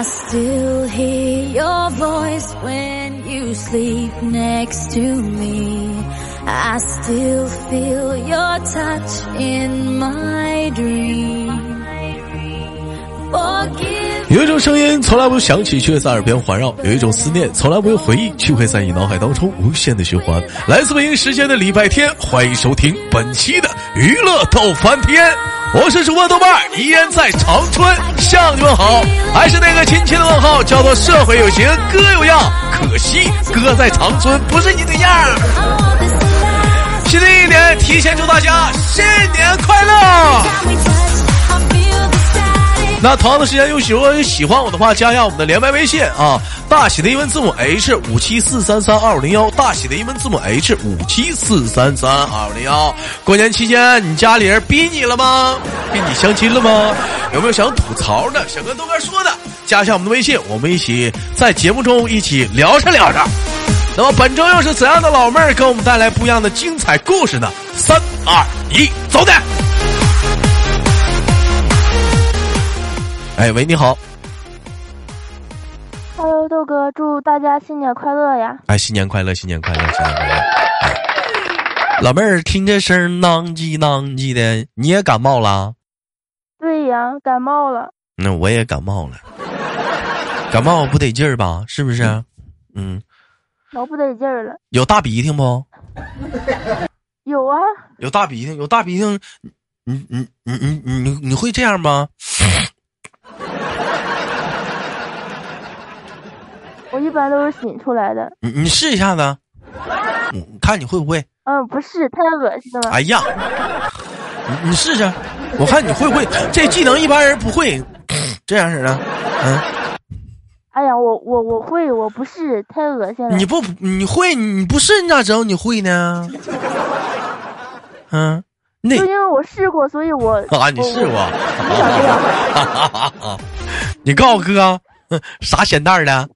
I still hear your voice when you sleep next to me. I still feel your touch in my dream. Forgive 有一种声音从来不响起，却在耳边环绕；有一种思念从来不用回忆，却会在你脑海当中无限的循环。来自北京时间的礼拜天，欢迎收听本期的娱乐逗翻天，我是主播豆瓣，依然在长春向你们好，还是那个亲切的问候，叫做社会有型哥有样，可惜哥在长春不是你的样。新的一年，提前祝大家新年快乐！那同样的时间，有喜欢喜欢我的话，加一下我们的连麦微信啊，大写的英文字母 H 五七四三三二五零幺，大写的英文字母 H 五七四三三二五零幺。过年期间，你家里人逼你了吗？逼你相亲了吗？有没有想吐槽的，想跟豆哥说的？加一下我们的微信，我们一起在节目中一起聊着聊着。那么本周又是怎样的老妹儿给我们带来不一样的精彩故事呢？三二一，走的！哎，喂，你好。Hello，豆哥，祝大家新年快乐呀！哎，新年快乐，新年快乐，新年快乐！哎老妹儿，听这声儿囔叽囔叽的，你也感冒了？对呀，感冒了，那我也感冒了，感冒不得劲儿吧？是不是？嗯，老不得劲儿了。有大鼻涕不？有啊，有大鼻涕，有大鼻涕，你你你你你你你会这样吗？一般都是擤出来的。你你试一下子，嗯，看你会不会？嗯，不是，太恶心了。哎呀，你你试试，我看你会不会？这技能一般人不会，这样式的，嗯。哎呀，我我我会，我不是，太恶心了。你不你会你不是你咋知道你会呢？嗯，那就因为我试过，所以我啊，你试过？我不想这样。你告诉我哥，嗯 啥咸蛋儿的？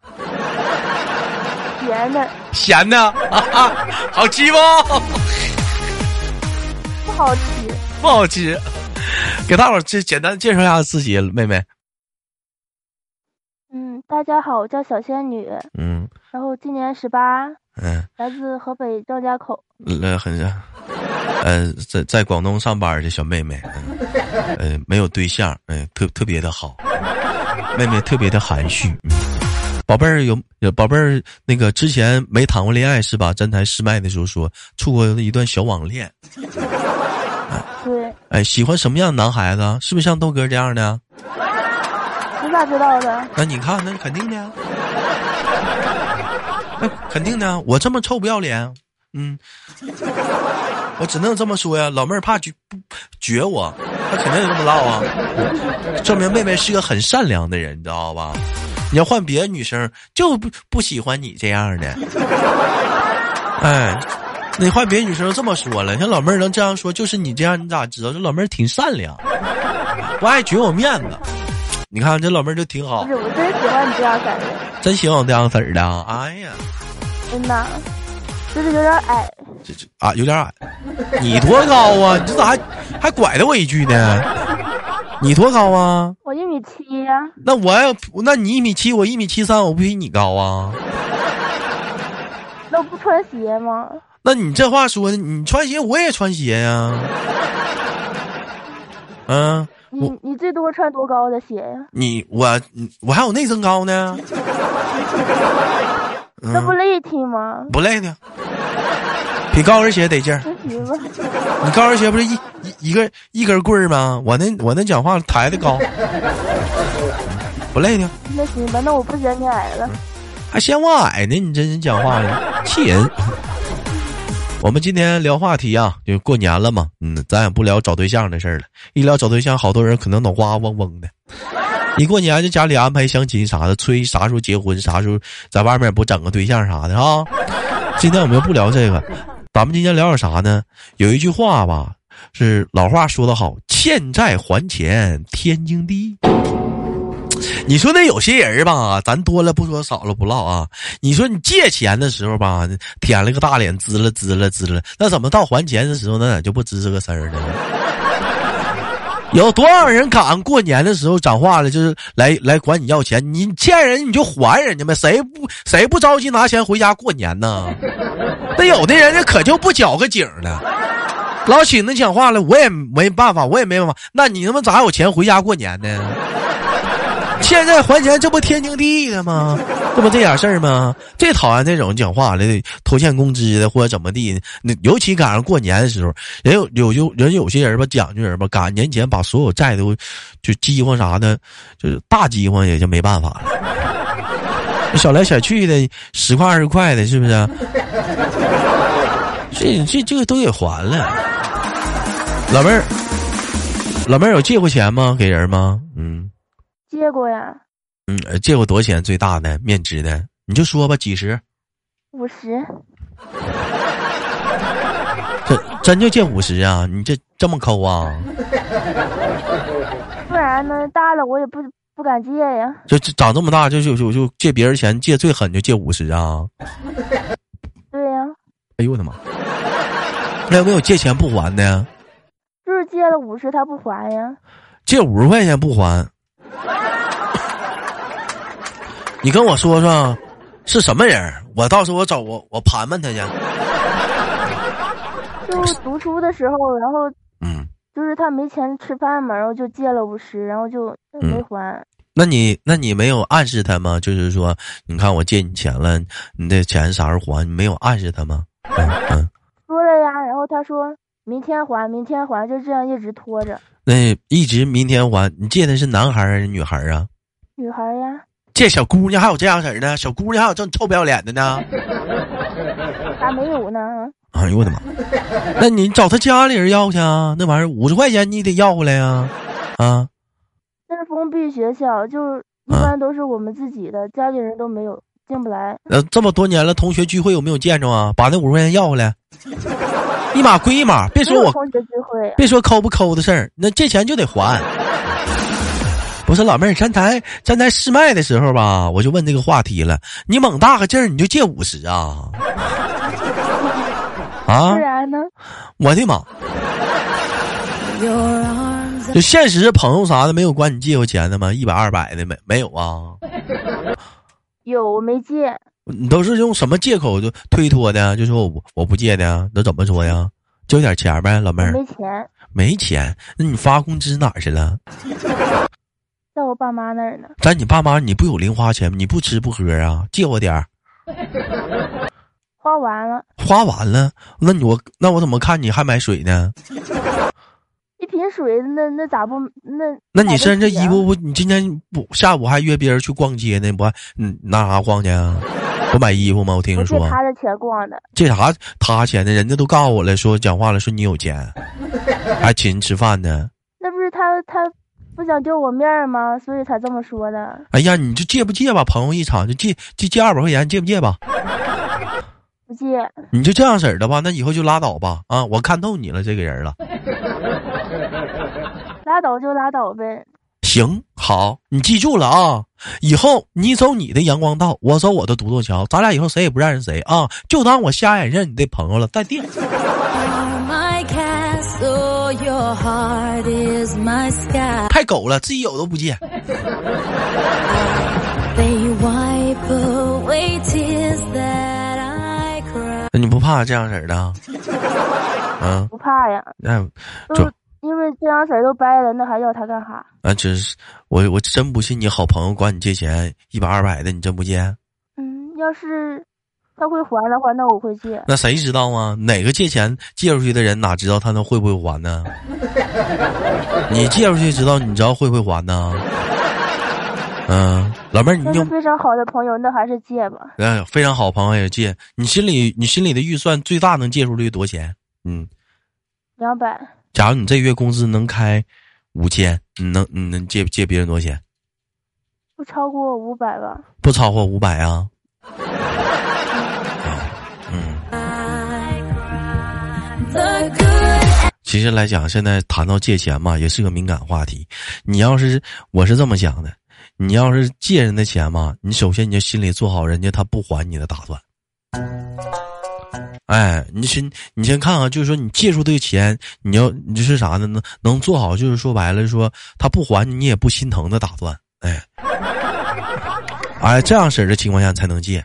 甜的咸的，啊、好吃不？不好吃。不好吃。给大伙儿这简单介绍一下自己，妹妹。嗯，大家好，我叫小仙女，嗯然后今年十八，嗯，来自河北张家口。呃，很呃，在在广东上班的小妹妹，嗯呃，没有对象，嗯、特特别的好，妹妹特别的含蓄。嗯宝贝儿有有宝贝儿，那个之前没谈过恋爱是吧？站台试麦的时候说处过一段小网恋，对，哎，喜欢什么样的男孩子？是不是像豆哥这样的？你咋知道的？那你看，那肯定的呀，那肯定的。我这么臭不要脸，嗯，我只能这么说呀。老妹儿怕绝不撅我，她肯定得这么唠啊，证明妹妹是个很善良的人，你知道吧？你要换别的女生，就不不喜欢你这样的。哎，你换别的女生都这么说了，像老妹儿能这样说，就是你这样，你咋知道？这老妹儿挺善良，不爱撅我面子。你看这老妹儿就挺好不，是，我真喜欢你这样式儿的，真喜欢我这样式儿的啊。哎呀，真的，就是有点矮。这这啊，有点矮。你多高啊？你这咋还还拐了我一句呢？你多高啊？我一米七呀、那我要，那你一米七，我一米七三，我不比你高啊？那我不穿鞋吗？那你这话说的，你穿鞋我也穿鞋呀、嗯，你你最多穿多高的鞋呀？你我我还有内增高呢，那不累挺吗？不累呢，比高跟鞋得劲儿。你高跟鞋不是一一一个一根棍儿吗？我那我那讲话抬的高，不累呢，那行吧，那我不嫌你矮了。还嫌我矮呢？你这人讲话呢，气人。我们今天聊话题啊，就过年了嘛，嗯，咱也不聊找对象的事儿了。一聊找对象，好多人可能脑瓜嗡嗡的。一过年就家里安排相亲啥的，催啥时候结婚，啥时候在外面不整个对象啥的啊。今天我们不聊这个，咱们今天聊点啥呢？有一句话吧，是老话说得好，欠债还钱天经地义。你说那有些人吧，咱多了不说，少了不唠啊。你说你借钱的时候吧，舔了个大脸，滋了滋了滋了，那怎么到还钱的时候，那咋就不吱吱个声儿呢？有多少人敢过年的时候讲话了，就是来来管你要钱？你欠人你就还人家呗，谁不谁不着急拿钱回家过年呢？那有的人家可就不搅个景呢。老请那讲话了，我也没办法，我也没办法。那你他妈咋有钱回家过年呢？现在还钱，这不天经地义的吗？这不这点事儿吗？最讨厌那种讲话的拖欠工资的或者怎么地，那尤其赶上过年的时候，人有有有人有些人吧，讲究人吧，赶年前把所有债都就饥荒啥的，就是大饥荒也就没办法了。小来小去的十块二十块的，是不是？这这这个都得还了。老妹儿，老妹儿有借过钱吗？给人吗？嗯。借过呀，嗯，借过多少钱？最大的面值的，你就说吧，几十，五十，这真就借五十啊？你这这么抠啊？不然呢？大了我也不不敢借呀。就长这么大就就就就借别人钱，借最狠就借五十啊？对呀。哎呦我的妈！那有没有借钱不还的？就是借了五十，他不还呀？借五十块钱不还？你跟我说说，是什么人？我到时候我找我我盘盘他去。就读书的时候，然后嗯，就是他没钱吃饭嘛，然后就借了五十，然后就没还。那你那你没有暗示他吗？就是说，你看我借你钱了，你的钱啥时候还？你没有暗示他吗？嗯嗯。说了呀，然后他说明天还，明天还，就这样一直拖着。那一直明天还？你借的是男孩还是女孩啊？女孩呀。借小姑娘还有这样式儿的，小姑娘还有这么臭不要脸的呢？咋没有呢？哎呦我的妈！那你找他家里人要去啊？那玩意儿五十块钱你得要回来呀！啊？那是封闭学校，就一般都是我们自己的，家里人都没有进不来。呃，这么多年了，同学聚会有没有见着啊？把那五十块钱要回来，一码归一码，别说我同学聚会，别说抠不抠的事儿，那借钱就得还。不是老妹儿，咱台咱台试麦的时候吧，我就问这个话题了。你猛大个劲儿，你就借五十啊？啊？不然呢？我的妈！就现实朋友啥的没有管你借过钱的吗？一百二百的没没有啊？有，我没借。你都是用什么借口就推脱的？就说我我不借的，都怎么说呀？交点钱呗，老妹儿。没钱。没钱？那你发工资哪儿去了？在我爸妈那儿呢。在你爸妈，你不有零花钱吗？你不吃不喝啊？借我点儿。花完了。花完了？那你我那我怎么看你还买水呢？一瓶水，那那咋不那？那你身上这衣服不？你今天不下午还约别人去逛街呢？不，嗯，拿啥逛去啊？不买衣服吗？我听说。借他的钱逛的。借啥他钱呢？人家都告诉我了，说讲话了，说你有钱，还请人吃饭呢。那不是他他。不想丢我面儿吗？所以才这么说的。哎呀，你就借不借吧？朋友一场就借就借二百块钱，借不借吧？不借。你就这样式儿的吧？那以后就拉倒吧。啊，我看透你了，这个人了。拉倒就拉倒呗。行，好，你记住了啊！以后你走你的阳光道，我走我的独木桥，咱俩以后谁也不认识谁啊！就当我瞎眼认你的朋友了，再见。太狗了，自己有都不借。那你不怕这样式儿的？嗯，不怕呀。那就因为这样式儿都掰了，那还要他干哈？啊，真是我我真不信你好朋友管你借钱一百二百的，你真不借？嗯，要是。他会还的话，那我会借。那谁知道吗？哪个借钱借出去的人哪知道他能会不会还呢？你借出去知道，你知道会不会还呢？嗯，老妹儿，你非常好的朋友，那还是借吧。嗯，非常好朋友也借。你心里你心里的预算最大能借出去多少钱？嗯，两百。假如你这月工资能开五千，你能你能借借别人多少钱？不超过五百吧。不超过五百啊。其实来讲，现在谈到借钱嘛，也是个敏感话题。你要是我是这么想的，你要是借人的钱嘛，你首先你就心里做好人家他不还你的打算。哎，你先你先看看，就是说你借出这个钱，你要你是啥呢？能能做好，就是说白了，说他不还你，你也不心疼的打算。哎，哎，这样式的情况下才能借。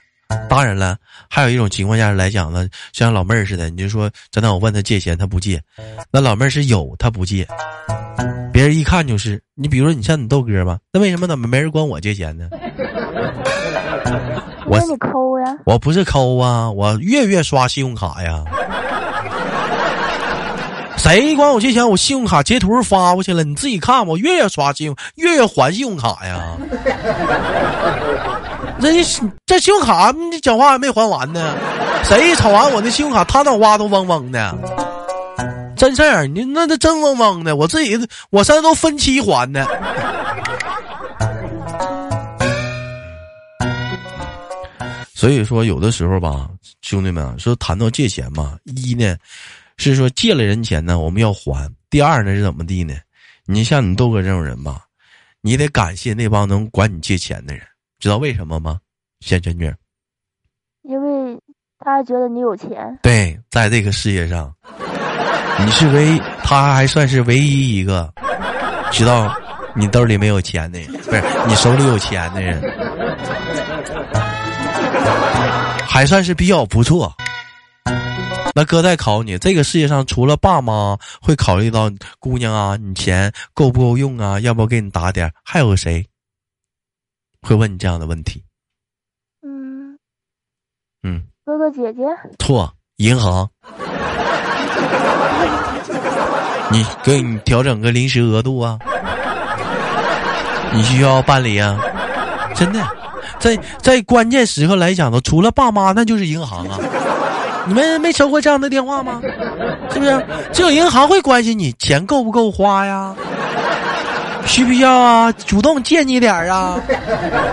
当然了，还有一种情况下来讲呢，像老妹儿似的，你就说真的，我问他借钱，他不借。那老妹儿是有，他不借。别人一看就是你，比如说你像你豆哥吧，那为什么怎么没人管我借钱呢？我你抠呀？我不是抠啊，我月月刷信用卡呀。谁管我借钱？我信用卡截图发过去了，你自己看，我月月刷信用，月月还信用卡呀。人家这信用卡，你讲话还没还完呢。谁瞅完我那信用卡，他脑瓜都嗡嗡的。真事儿，你那那真嗡嗡的，我自己我现在都分期还呢。所以说，有的时候吧，兄弟们说谈到借钱嘛，一呢是说借了人钱呢，我们要还；第二呢是怎么地呢？你像你豆哥这种人吧，你得感谢那帮能管你借钱的人，知道为什么吗？仙娟娟，因为他觉得你有钱。对，在这个世界上，你是唯，他还算是唯一一个知道你兜里没有钱的，不是你手里有钱的人。还算是比较不错。那哥再考你，这个世界上除了爸妈会考虑到姑娘啊，你钱够不够用啊？要不要给你打点？还有谁会问你这样的问题？嗯嗯，哥哥姐姐。错，银行。你给你调整个临时额度啊？你需要办理啊？真的。在在关键时刻来讲呢，除了爸妈，那就是银行啊！你们没收过这样的电话吗？是不是？只有银行会关心你钱够不够花呀？需不需要啊？主动借你点儿啊？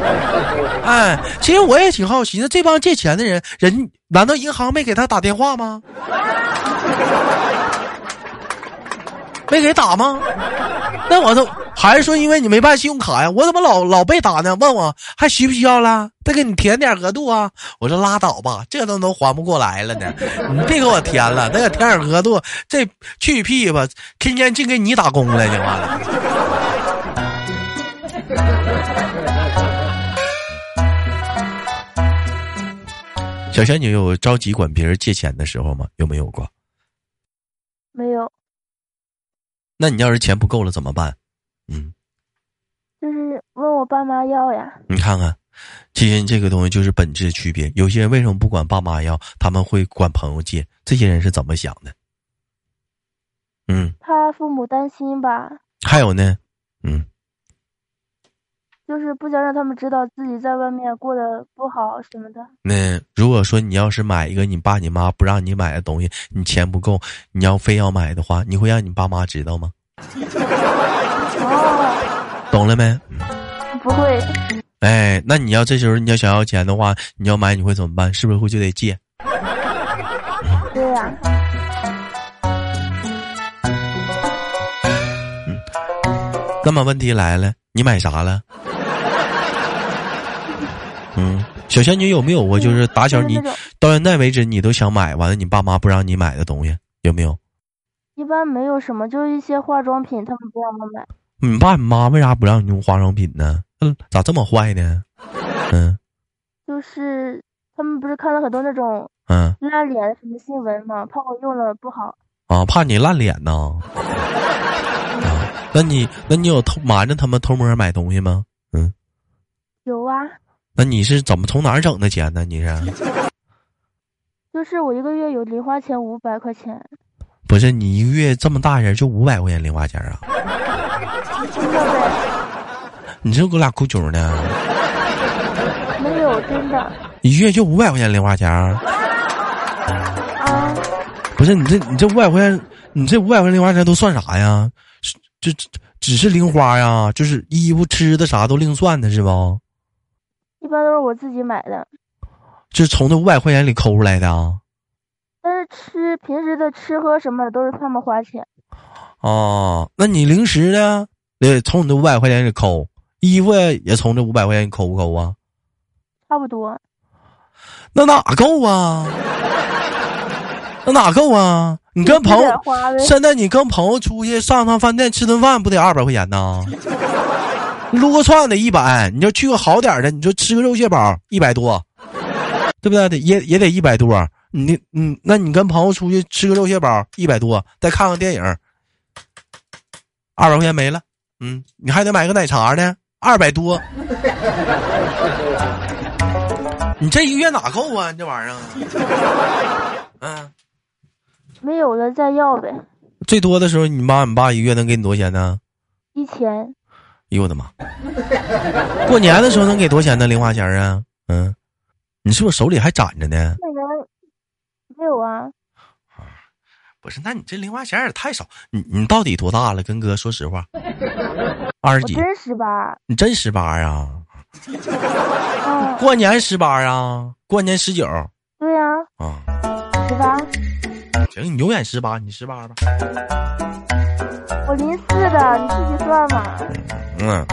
哎，其实我也挺好奇，那这帮借钱的人，人难道银行没给他打电话吗？没给打吗？那我都还是说，因为你没办信用卡呀，我怎么老老被打呢？问我还需不需要了？再给你填点额度啊！我说拉倒吧，这都能还不过来了呢，你别给我填了，再给填点额度，这去屁吧！天天净给你打工了，你妈的！小仙女有着急管别人借钱的时候吗？有没有过？没有。那你要是钱不够了怎么办？嗯，就是问我爸妈要呀。你看看，其实这个东西就是本质区别。有些人为什么不管爸妈要，他们会管朋友借？这些人是怎么想的？嗯，怕父母担心吧。还有呢，嗯，就是不想让他们知道自己在外面过得不好什么的。那如果说你要是买一个你爸你妈不让你买的东西，你钱不够，你要非要买的话，你会让你爸妈知道吗？哦，懂了没？不会。哎，那你要这时候你要想要钱的话，你要买你会怎么办？是不是会就得借？对呀。嗯，那么问题来了，你买啥了？嗯，小仙女有没有过就是打小你到现在为止你都想买完了你爸妈不让你买的东西有没有？一般没有什么，就一些化妆品，他们不让我买。你爸你妈为啥不让你用化妆品呢？嗯，咋这么坏呢？嗯，就是他们不是看了很多那种嗯烂脸什么新闻吗？怕我用了不好。啊，怕你烂脸呢？啊，那你那你有偷瞒着他们偷摸买东西吗？嗯，有啊。那你是怎么从哪儿整的钱呢？你是？就是我一个月有零花钱五百块钱。不是你一个月这么大人就五百块钱零花钱啊？你这给我俩哭穷呢？没有，真的。一月就五百块钱零花钱？啊？不是你这你这五百块钱，你这五百块钱零花钱都算啥呀？这这只是零花呀？就是衣服吃的啥都另算的是不？一般都是我自己买的。就是从那五百块钱里抠出来的啊？但是吃平时的吃喝什么的都是他们花钱。哦，那你零食呢？得从你那五百块钱里抠，衣服也从这五百块钱里抠不抠啊？差不多。那哪够啊？那哪够啊？你跟朋友现在你跟朋友出去上趟饭店吃顿饭，不得二百块钱呢？你撸个串得一百，你要去个好点的，你说吃个肉蟹堡一百多，对不对？得也也得一百多。你嗯，那你跟朋友出去吃个肉蟹堡一百多，再看个电影，二百块钱没了。嗯，你还得买个奶茶呢，二百多。你这一个月哪够啊？你这玩意儿，嗯，没有了再要呗，最多的时候，你妈你爸一个月能给你多少钱呢？一千哎呦我的妈！过年的时候能给多少钱呢？零花钱啊？嗯，你是不是手里还攒着呢？没有啊，不是，那你这零花钱也太少。你你到底多大了？跟哥说实话，二十几？我真十八，你真十八呀？嗯，过年十八啊？过年十九对呀、啊？十八，行，你永远十八，你十八吧。我零四的，你自己算吧。嗯，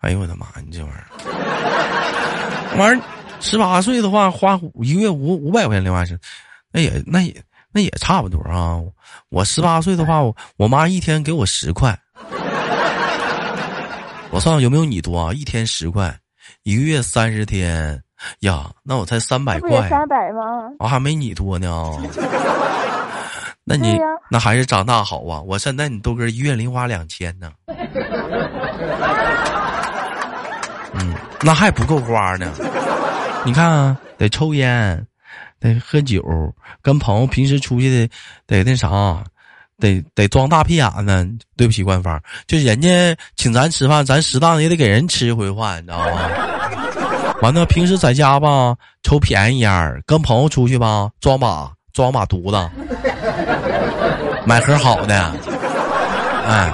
哎呦我的妈！你这玩意儿，玩意儿十八岁的话，花一个月五五百块钱零花钱，那也那也那也差不多啊。我十八岁的话，我我妈一天给我十块，我算算有没有你多啊？一天十块，一个月三十天呀，那我才三百块，三百吗？我还没你多呢。那你、那还是长大好啊！我现在你豆哥一月零花两千呢，嗯，那还不够花呢。你看啊，得抽烟，得喝酒，跟朋友平时出去的得那啥，得得装大屁眼子。对不起，官方，就人家请咱吃饭，咱适当也得给人吃一回饭，你知道吗？完了，平时在家吧，抽便宜烟儿，跟朋友出去吧，装把装把犊子，买盒好的，哎，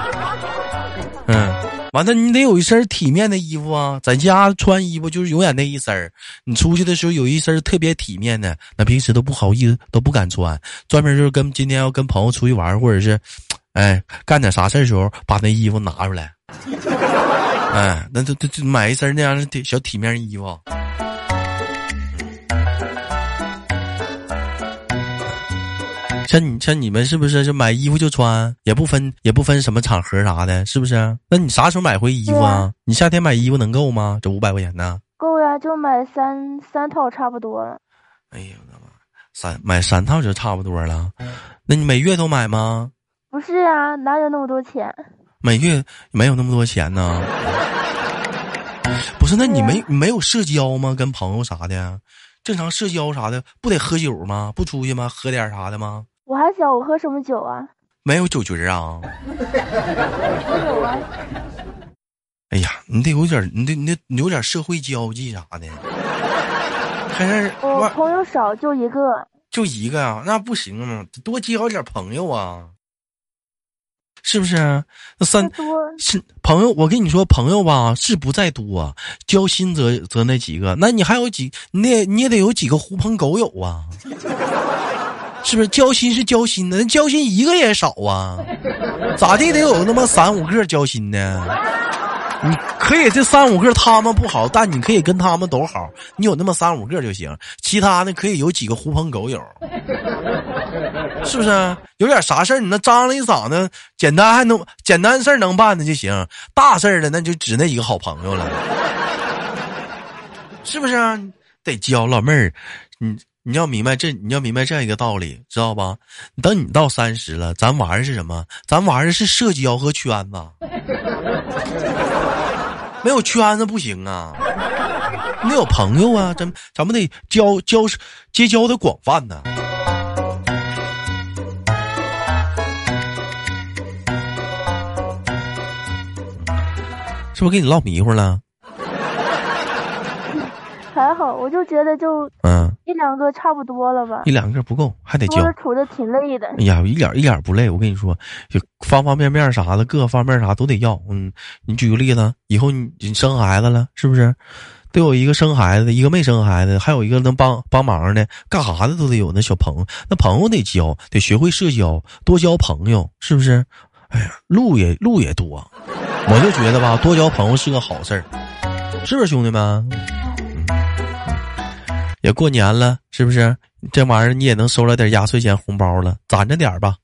嗯，完了，你得有一身体面的衣服啊，在家穿衣服就是永远那一身儿，你出去的时候有一身特别体面的，那平时都不好意思，都不敢穿，专门就是跟今天要跟朋友出去玩，或者是，哎，干点啥事儿的时候，把那衣服拿出来。哎，那就就就买一身那样的小体面衣服。像你像你们是不是就买衣服就穿，也不分也不分什么场合啥的，是不是？那你啥时候买回衣服啊啊？你夏天买衣服能够吗？这五百块钱呢？够呀，就买三三套差不多了。哎呦我的妈！三买三套就差不多了。那你每月都买吗？不是啊，哪有那么多钱？每月没有那么多钱呢。不是，那你没你没有社交吗？跟朋友啥的，正常社交啥的，不得喝酒吗？不出去吗？喝点啥的吗？我还小，我喝什么酒啊？没有酒局儿啊？有啊，哎呀，你得有点，你得你得你有点社会交际啥的。还是我朋友少，就一个。就一个啊？那不行啊，多交点朋友啊，是不是？那三多是朋友，我跟你说，朋友吧是不在多，交心则则那几个，那你还有几，你也你也得有几个狐朋狗友啊，是不是？交心是交心的，那交心一个也少啊，咋地得有那么三五个交心的。你可以这三五个他们不好，但你可以跟他们都好，你有那么三五个就行，其他的可以有几个狐朋狗友，是不是？有点啥事儿，你那张了一嗓子，简单还能简单事儿能办的就行，大事儿的那就只那几个好朋友了，是不是啊？得交老妹儿，你你要明白这你要明白这样一个道理，知道吧？等你到三十了，咱玩的是什么？咱玩的是社交和圈子，没有圈子不行啊。你得有朋友啊，咱咱们得交交结交的广泛呢。是不是给你唠迷糊了？还好，我就觉得就嗯，一两个差不多了吧一。两个不够，还得交。处的挺累的。哎呀，一点一点不累。我跟你说，就方方面面啥的，各个方面啥都得要。嗯，你举个例子，以后你你生孩子了，是不是？都有一个生孩子的，一个没生孩子的，还有一个能帮帮忙的，干啥的都得有那小朋友。那朋友得交，得学会社交，多交朋友，是不是？哎呀，路也路也多，我就觉得吧，多交朋友是个好事儿，是不是兄弟们？嗯，也过年了，是不是？这玩意儿你也能收了点压岁钱红包了，攒着点吧。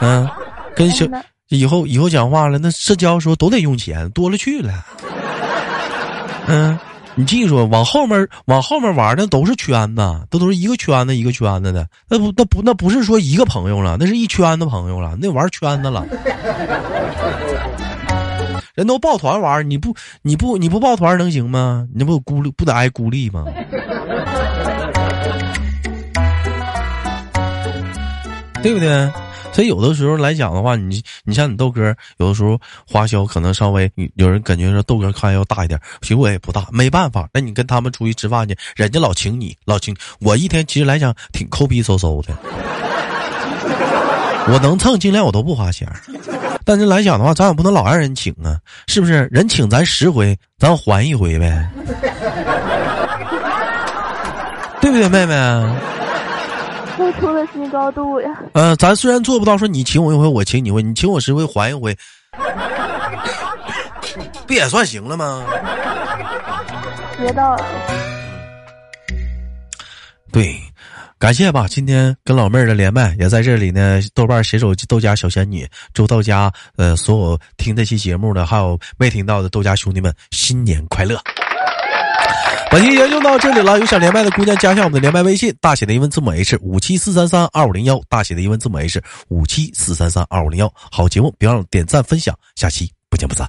嗯，跟小以后以后讲话了，那社交时候都得用钱，多了去了。嗯，你记住，往后面往后面玩的都是圈子，都都是一个圈子一个圈子的，那不那不那不是说一个朋友了，那是一圈子朋友了，那玩圈子了。人都抱团玩，你不你不你不抱团能行吗？你不孤立不得挨孤立吗？对不对？所以有的时候来讲的话，你你像你豆哥，有的时候花销可能稍微有人感觉说豆哥开要大一点，其实我也不大，没办法。那你跟他们出去吃饭去，人家老请你，老请我一天，其实来讲挺抠逼嗖嗖的。我能蹭，尽量我都不花钱。但是来讲的话，咱也不能老让人请啊，是不是？人请咱十回，咱还一回呗，对不对，妹妹？付出了新高度呀。呃，咱虽然做不到说你请我一回，我请你一回，你请我十回还一回，不也算行了吗？别到了。对。感谢吧，今天跟老妹儿的连麦也在这里呢。豆瓣携手豆家小仙女，祝豆家呃所有听这期节目的，还有没听到的豆家兄弟们新年快乐。本期节目就到这里了，有想连麦的姑娘加一下我们的连麦微信，大写的英文字母 H 五七四三三二五零幺，大写的英文字母 H 五七四三三二五零幺。好节目别忘了点赞分享，下期不见不散。